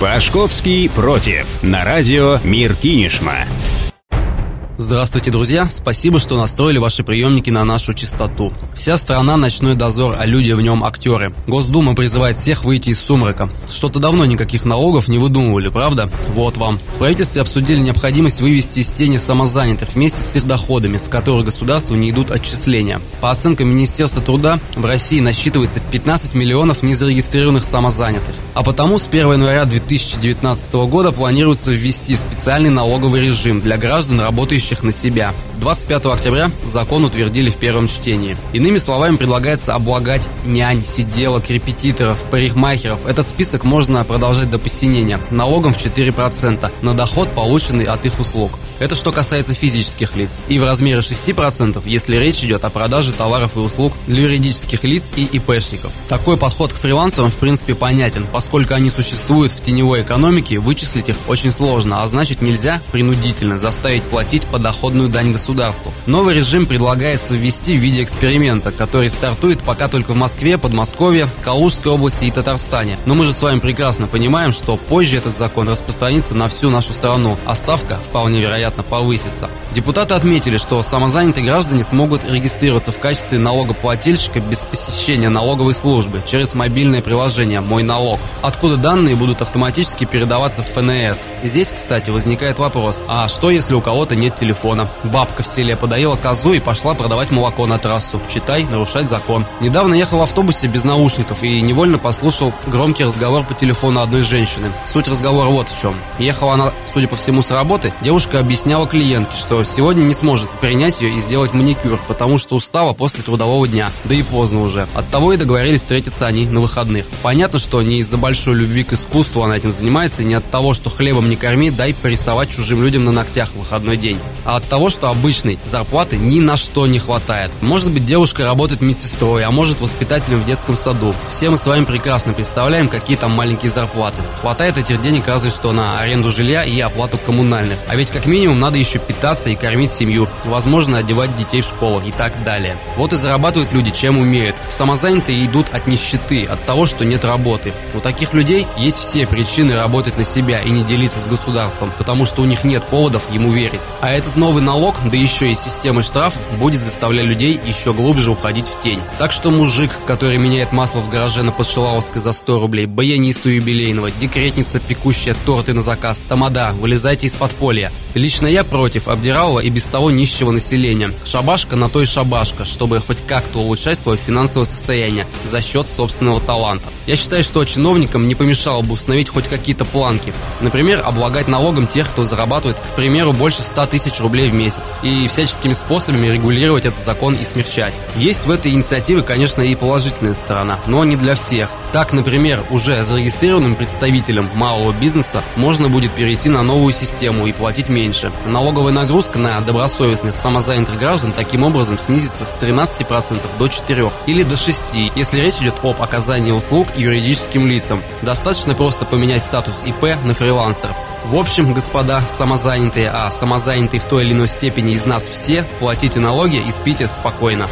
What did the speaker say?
Пашковский против. На радио Мир Кинешма. Здравствуйте, друзья! Спасибо, что настроили ваши приемники на нашу частоту. Вся страна – ночной дозор, а люди в нем – актеры. Госдума призывает всех выйти из сумрака. Что-то давно никаких налогов не выдумывали, правда? Вот вам. В правительстве обсудили необходимость вывести из тени самозанятых вместе с их доходами, с которых государству не идут отчисления. По оценкам Министерства труда, в России насчитывается 15 миллионов незарегистрированных самозанятых. А потому с 1 января 2019 года планируется ввести специальный налоговый режим для граждан, работающих работающих на себя. 25 октября закон утвердили в первом чтении. Иными словами, предлагается облагать нянь, сиделок, репетиторов, парикмахеров. Этот список можно продолжать до посинения. Налогом в 4% на доход, полученный от их услуг. Это что касается физических лиц. И в размере 6%, если речь идет о продаже товаров и услуг для юридических лиц и ИПшников. Такой подход к фрилансерам в принципе понятен, поскольку они существуют в теневой экономике, вычислить их очень сложно, а значит нельзя принудительно заставить платить подоходную дань государству. Новый режим предлагается ввести в виде эксперимента, который стартует пока только в Москве, Подмосковье, Калужской области и Татарстане. Но мы же с вами прекрасно понимаем, что позже этот закон распространится на всю нашу страну, а ставка вполне вероятно повысится. Депутаты отметили, что самозанятые граждане смогут регистрироваться в качестве налогоплательщика без посещения налоговой службы через мобильное приложение «Мой налог», откуда данные будут автоматически передаваться в ФНС. Здесь, кстати, возникает вопрос, а что если у кого-то нет телефона? Бабка в селе подоела козу и пошла продавать молоко на трассу. Читай, нарушать закон. Недавно ехал в автобусе без наушников и невольно послушал громкий разговор по телефону одной женщины. Суть разговора вот в чем. Ехала она, судя по всему, с работы. Девушка объясняла клиентке, что сегодня не сможет принять ее и сделать маникюр, потому что устала после трудового дня, да и поздно уже. Оттого и договорились встретиться они на выходных. Понятно, что не из-за большой любви к искусству она этим занимается, и не от того, что хлебом не корми, дай порисовать чужим людям на ногтях в выходной день, а от того, что обычной зарплаты ни на что не хватает. Может быть, девушка работает медсестрой, а может воспитателем в детском саду. Все мы с вами прекрасно представляем, какие там маленькие зарплаты. Хватает этих денег разве что на аренду жилья и оплату коммунальных. А ведь как минимум надо еще питаться и кормить семью, возможно, одевать детей в школу и так далее. Вот и зарабатывают люди, чем умеют. Самозанятые идут от нищеты, от того, что нет работы. У таких людей есть все причины работать на себя и не делиться с государством, потому что у них нет поводов ему верить. А этот новый налог, да еще и система штрафов, будет заставлять людей еще глубже уходить в тень. Так что мужик, который меняет масло в гараже на Подшилавовской за 100 рублей, баянисту юбилейного, декретница, пекущая торты на заказ, тамада, вылезайте из подполья. Лично я против обдиралого и без того нищего населения. Шабашка на то и шабашка, чтобы хоть как-то улучшать свое финансовое состояние за счет собственного таланта. Я считаю, что чиновникам не помешало бы установить хоть какие-то планки. Например, облагать налогом тех, кто зарабатывает, к примеру, больше 100 тысяч рублей в месяц. И всяческими способами регулировать этот закон и смягчать. Есть в этой инициативе, конечно, и положительная сторона, но не для всех. Так, например, уже зарегистрированным представителям малого бизнеса можно будет перейти на новую систему и платить меньше. Налоговая нагрузка на добросовестных самозанятых граждан таким образом снизится с 13% до 4% или до 6%, если речь идет об оказании услуг юридическим лицам. Достаточно просто поменять статус ИП на фрилансер. В общем, господа самозанятые, а самозанятые в той или иной степени из нас все, платите налоги и спите спокойно.